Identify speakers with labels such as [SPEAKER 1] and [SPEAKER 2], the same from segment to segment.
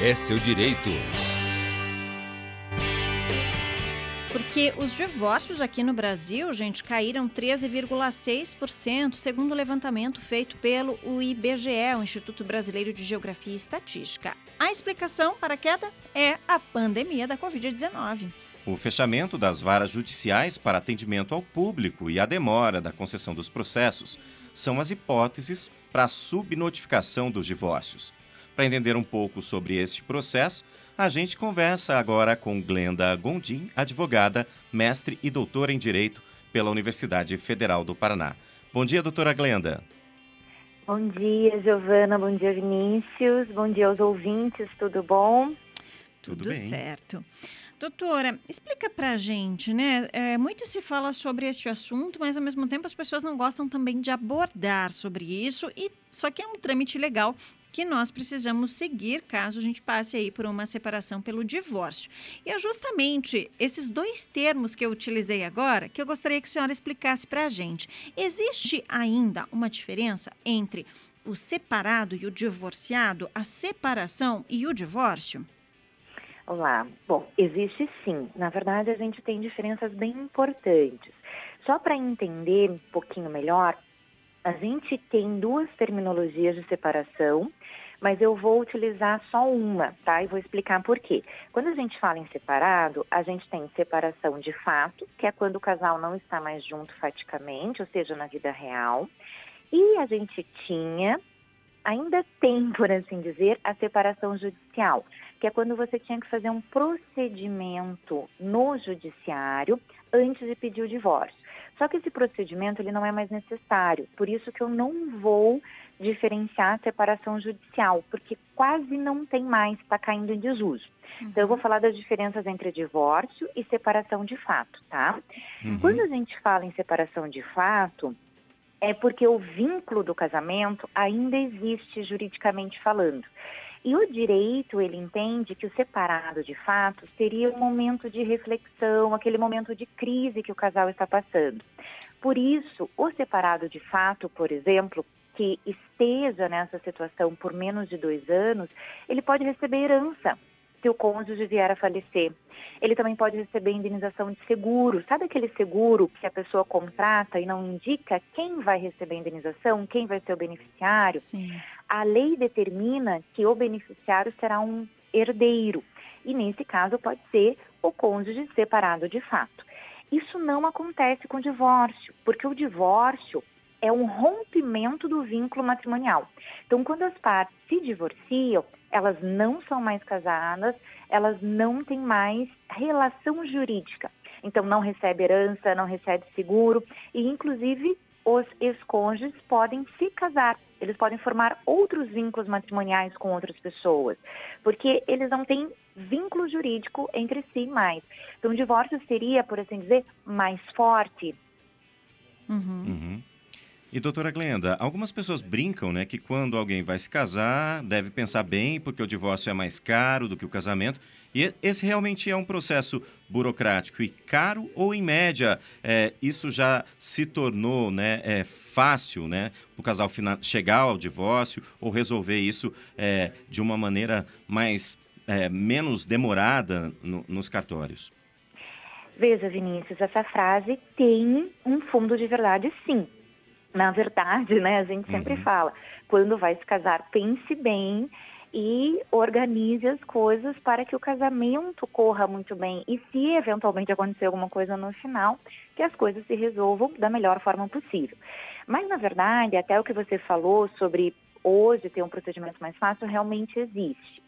[SPEAKER 1] é seu direito.
[SPEAKER 2] Porque os divórcios aqui no Brasil, gente, caíram 13,6%, segundo o levantamento feito pelo IBGE, o Instituto Brasileiro de Geografia e Estatística. A explicação para a queda é a pandemia da Covid-19.
[SPEAKER 3] O fechamento das varas judiciais para atendimento ao público e a demora da concessão dos processos são as hipóteses para a subnotificação dos divórcios. Para entender um pouco sobre este processo, a gente conversa agora com Glenda Gondim, advogada, mestre e doutora em Direito pela Universidade Federal do Paraná. Bom dia, doutora Glenda.
[SPEAKER 4] Bom dia, Giovana. Bom dia, Vinícius. Bom dia aos ouvintes. Tudo bom?
[SPEAKER 2] Tudo, Tudo bem. certo. Doutora, explica pra gente, né? É, muito se fala sobre este assunto, mas ao mesmo tempo as pessoas não gostam também de abordar sobre isso, e só que é um trâmite legal que nós precisamos seguir caso a gente passe aí por uma separação pelo divórcio. E é justamente esses dois termos que eu utilizei agora que eu gostaria que a senhora explicasse para a gente. Existe ainda uma diferença entre o separado e o divorciado, a separação e o divórcio?
[SPEAKER 4] Olá. Bom, existe sim. Na verdade, a gente tem diferenças bem importantes. Só para entender um pouquinho melhor, a gente tem duas terminologias de separação, mas eu vou utilizar só uma, tá? E vou explicar por quê. Quando a gente fala em separado, a gente tem separação de fato, que é quando o casal não está mais junto faticamente, ou seja, na vida real. E a gente tinha, ainda tem, por assim dizer, a separação judicial, que é quando você tinha que fazer um procedimento no judiciário antes de pedir o divórcio. Só que esse procedimento ele não é mais necessário, por isso que eu não vou diferenciar a separação judicial, porque quase não tem mais, está caindo em desuso. Uhum. Então eu vou falar das diferenças entre divórcio e separação de fato, tá? Uhum. Quando a gente fala em separação de fato, é porque o vínculo do casamento ainda existe juridicamente falando. E o direito, ele entende que o separado de fato seria um momento de reflexão, aquele momento de crise que o casal está passando. Por isso, o separado de fato, por exemplo, que esteja nessa situação por menos de dois anos, ele pode receber herança se o cônjuge vier a falecer. Ele também pode receber indenização de seguro. Sabe aquele seguro que a pessoa contrata e não indica quem vai receber a indenização, quem vai ser o beneficiário?
[SPEAKER 2] Sim.
[SPEAKER 4] A lei determina que o beneficiário será um herdeiro. E nesse caso pode ser o cônjuge separado de fato. Isso não acontece com o divórcio, porque o divórcio é um rompimento do vínculo matrimonial. Então, quando as partes se divorciam, elas não são mais casadas, elas não têm mais relação jurídica. Então, não recebe herança, não recebe seguro e, inclusive, os ex-cônjuges podem se casar. Eles podem formar outros vínculos matrimoniais com outras pessoas, porque eles não têm vínculo jurídico entre si mais. Então, o divórcio seria, por assim dizer, mais forte.
[SPEAKER 3] Uhum. Uhum. E doutora Glenda, algumas pessoas brincam, né, que quando alguém vai se casar, deve pensar bem, porque o divórcio é mais caro do que o casamento. E esse realmente é um processo burocrático e caro ou, em média, é, isso já se tornou né, é, fácil né, o casal chegar ao divórcio ou resolver isso é, de uma maneira mais é, menos demorada no, nos cartórios?
[SPEAKER 4] Veja, Vinícius, essa frase tem um fundo de verdade, sim. Na verdade, né, a gente sempre uhum. fala, quando vai se casar, pense bem e organize as coisas para que o casamento corra muito bem. E se eventualmente acontecer alguma coisa no final, que as coisas se resolvam da melhor forma possível. Mas, na verdade, até o que você falou sobre hoje ter um procedimento mais fácil, realmente existe.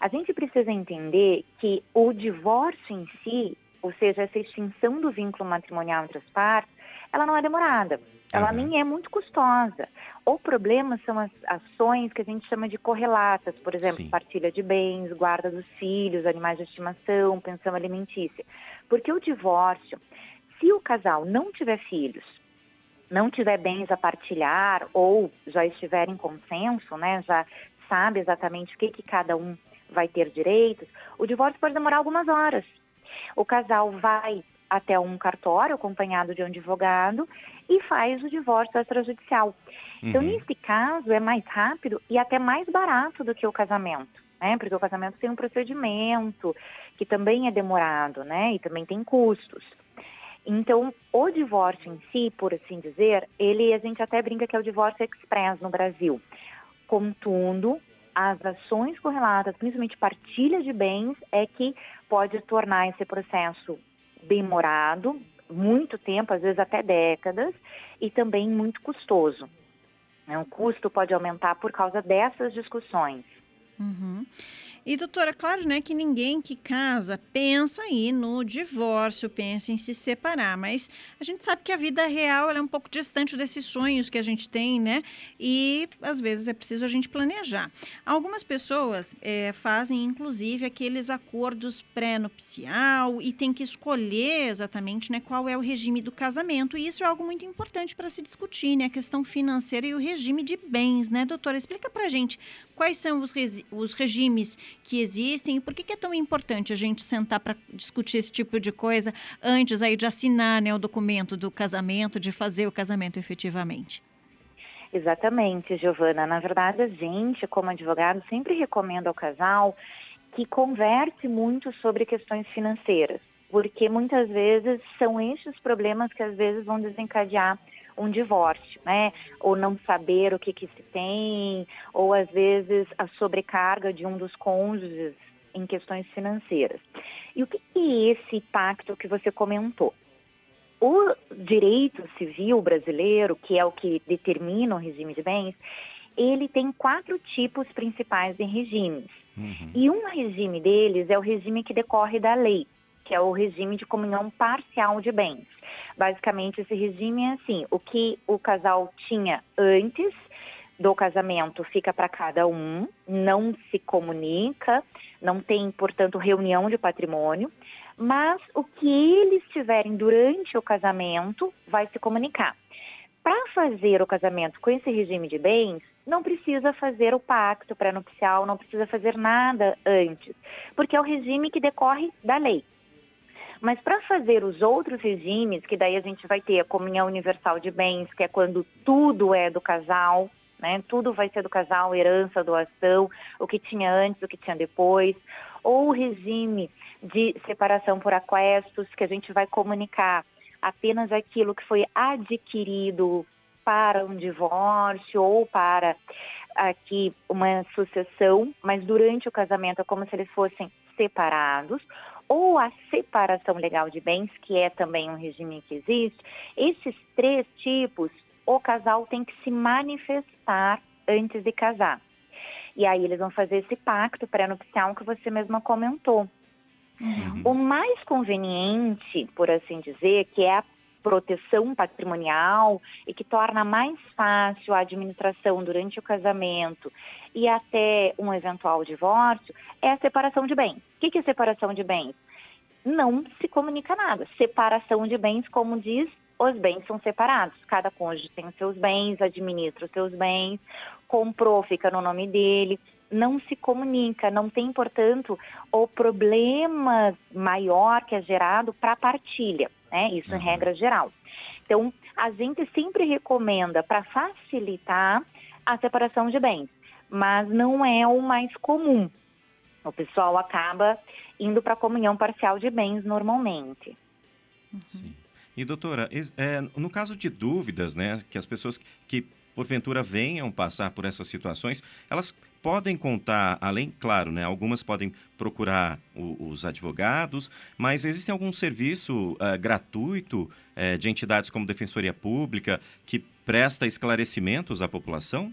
[SPEAKER 4] A gente precisa entender que o divórcio em si, ou seja, essa extinção do vínculo matrimonial entre as partes, ela não é demorada. Ela uhum. nem é muito custosa. O problema são as ações que a gente chama de correlatas, por exemplo, Sim. partilha de bens, guarda dos filhos, animais de estimação, pensão alimentícia. Porque o divórcio, se o casal não tiver filhos, não tiver bens a partilhar ou já estiver em consenso, né, já sabe exatamente o que, que cada um vai ter direitos, o divórcio pode demorar algumas horas. O casal vai até um cartório acompanhado de um advogado e faz o divórcio extrajudicial. Então, uhum. Então, nesse caso, é mais rápido e até mais barato do que o casamento. né? Porque o casamento tem um procedimento que também é demorado, né? E também tem custos. Então, o divórcio em si, por assim dizer, ele a gente até brinca que é o divórcio express no Brasil. Contudo, as ações correlatas, principalmente partilha de bens, é que pode tornar esse processo demorado, muito tempo, às vezes até décadas, e também muito custoso. O custo pode aumentar por causa dessas discussões.
[SPEAKER 2] Uhum. E, doutora, claro, né, que ninguém que casa pensa aí no divórcio, pensa em se separar, mas a gente sabe que a vida real é um pouco distante desses sonhos que a gente tem, né? E às vezes é preciso a gente planejar. Algumas pessoas é, fazem, inclusive, aqueles acordos pré-nupcial e tem que escolher exatamente né, qual é o regime do casamento. E isso é algo muito importante para se discutir, né? A questão financeira e o regime de bens, né, doutora? Explica pra gente quais são os, os regimes que existem e por que, que é tão importante a gente sentar para discutir esse tipo de coisa antes aí de assinar né, o documento do casamento, de fazer o casamento efetivamente.
[SPEAKER 4] Exatamente, Giovana. Na verdade, a gente, como advogado, sempre recomenda ao casal que converse muito sobre questões financeiras, porque muitas vezes são esses problemas que às vezes vão desencadear um divórcio, né? Ou não saber o que, que se tem, ou às vezes a sobrecarga de um dos cônjuges em questões financeiras. E o que é esse pacto que você comentou? O direito civil brasileiro, que é o que determina o regime de bens, ele tem quatro tipos principais de regimes. Uhum. E um regime deles é o regime que decorre da lei, que é o regime de comunhão parcial de bens. Basicamente, esse regime é assim: o que o casal tinha antes do casamento fica para cada um, não se comunica, não tem, portanto, reunião de patrimônio, mas o que eles tiverem durante o casamento vai se comunicar. Para fazer o casamento com esse regime de bens, não precisa fazer o pacto pré-nupcial, não precisa fazer nada antes, porque é o regime que decorre da lei. Mas para fazer os outros regimes, que daí a gente vai ter a comunhão universal de bens, que é quando tudo é do casal, né? Tudo vai ser do casal, herança, doação, o que tinha antes, o que tinha depois, ou o regime de separação por aquestos, que a gente vai comunicar apenas aquilo que foi adquirido para um divórcio ou para aqui uma sucessão, mas durante o casamento é como se eles fossem separados, ou a separação legal de bens, que é também um regime que existe, esses três tipos, o casal tem que se manifestar antes de casar. E aí eles vão fazer esse pacto pré-nupcial que você mesma comentou. Uhum. O mais conveniente, por assim dizer, que é a proteção patrimonial e que torna mais fácil a administração durante o casamento e até um eventual divórcio, é a separação de bens. O que é separação de bens? Não se comunica nada. Separação de bens, como diz, os bens são separados. Cada cônjuge tem os seus bens, administra os seus bens, comprou, fica no nome dele. Não se comunica, não tem, portanto, o problema maior que é gerado para a partilha, né? Isso uhum. em regra geral. Então, a gente sempre recomenda para facilitar a separação de bens mas não é o mais comum. O pessoal acaba indo para a comunhão parcial de bens normalmente.
[SPEAKER 3] Sim. E doutora, é, no caso de dúvidas, né, que as pessoas que porventura venham passar por essas situações, elas podem contar, além, claro, né, algumas podem procurar o, os advogados, mas existe algum serviço uh, gratuito uh, de entidades como Defensoria Pública que presta esclarecimentos à população?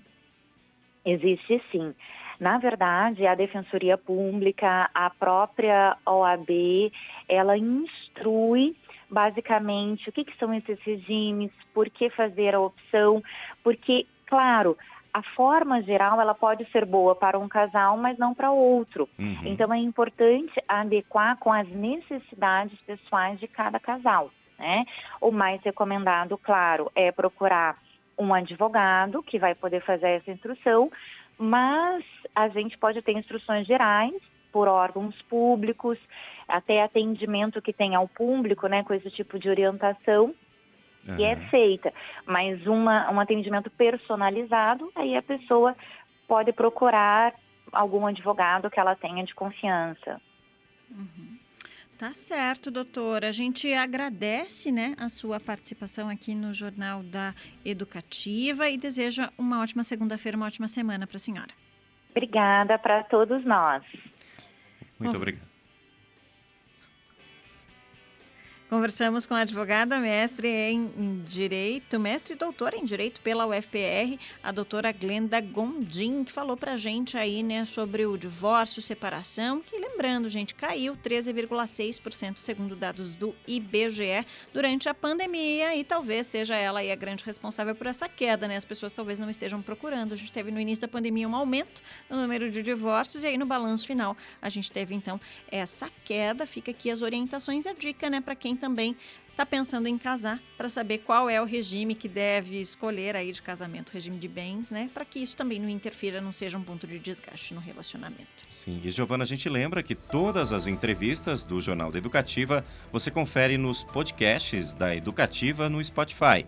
[SPEAKER 4] Existe sim. Na verdade, a Defensoria Pública, a própria OAB, ela instrui basicamente o que, que são esses regimes, por que fazer a opção, porque, claro, a forma geral ela pode ser boa para um casal, mas não para outro. Uhum. Então é importante adequar com as necessidades pessoais de cada casal. Né? O mais recomendado, claro, é procurar um advogado que vai poder fazer essa instrução, mas a gente pode ter instruções gerais por órgãos públicos, até atendimento que tem ao público, né, com esse tipo de orientação, uhum. é feita. Mas uma, um atendimento personalizado, aí a pessoa pode procurar algum advogado que ela tenha de confiança.
[SPEAKER 2] Uhum. Tá certo, doutora. A gente agradece né, a sua participação aqui no Jornal da Educativa e deseja uma ótima segunda-feira, uma ótima semana para a senhora.
[SPEAKER 4] Obrigada para todos nós.
[SPEAKER 3] Muito Bom, obrigado.
[SPEAKER 2] Conversamos com a advogada mestre em Direito, mestre e doutora em Direito pela UFPR, a doutora Glenda Gondim, que falou pra gente aí, né, sobre o divórcio, separação, que lembrando, gente, caiu 13,6% segundo dados do IBGE durante a pandemia e talvez seja ela aí a grande responsável por essa queda, né? As pessoas talvez não estejam procurando. A gente teve no início da pandemia um aumento no número de divórcios e aí no balanço final a gente teve então essa queda. Fica aqui as orientações e a dica, né, para quem também está pensando em casar para saber qual é o regime que deve escolher aí de casamento, regime de bens, né? Para que isso também não interfira, não seja um ponto de desgaste no relacionamento.
[SPEAKER 3] Sim, e Giovana, a gente lembra que todas as entrevistas do Jornal da Educativa você confere nos podcasts da Educativa no Spotify.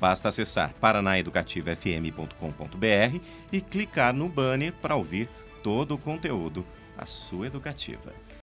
[SPEAKER 3] Basta acessar paranaeducativafm.com.br e clicar no banner para ouvir todo o conteúdo, a sua educativa.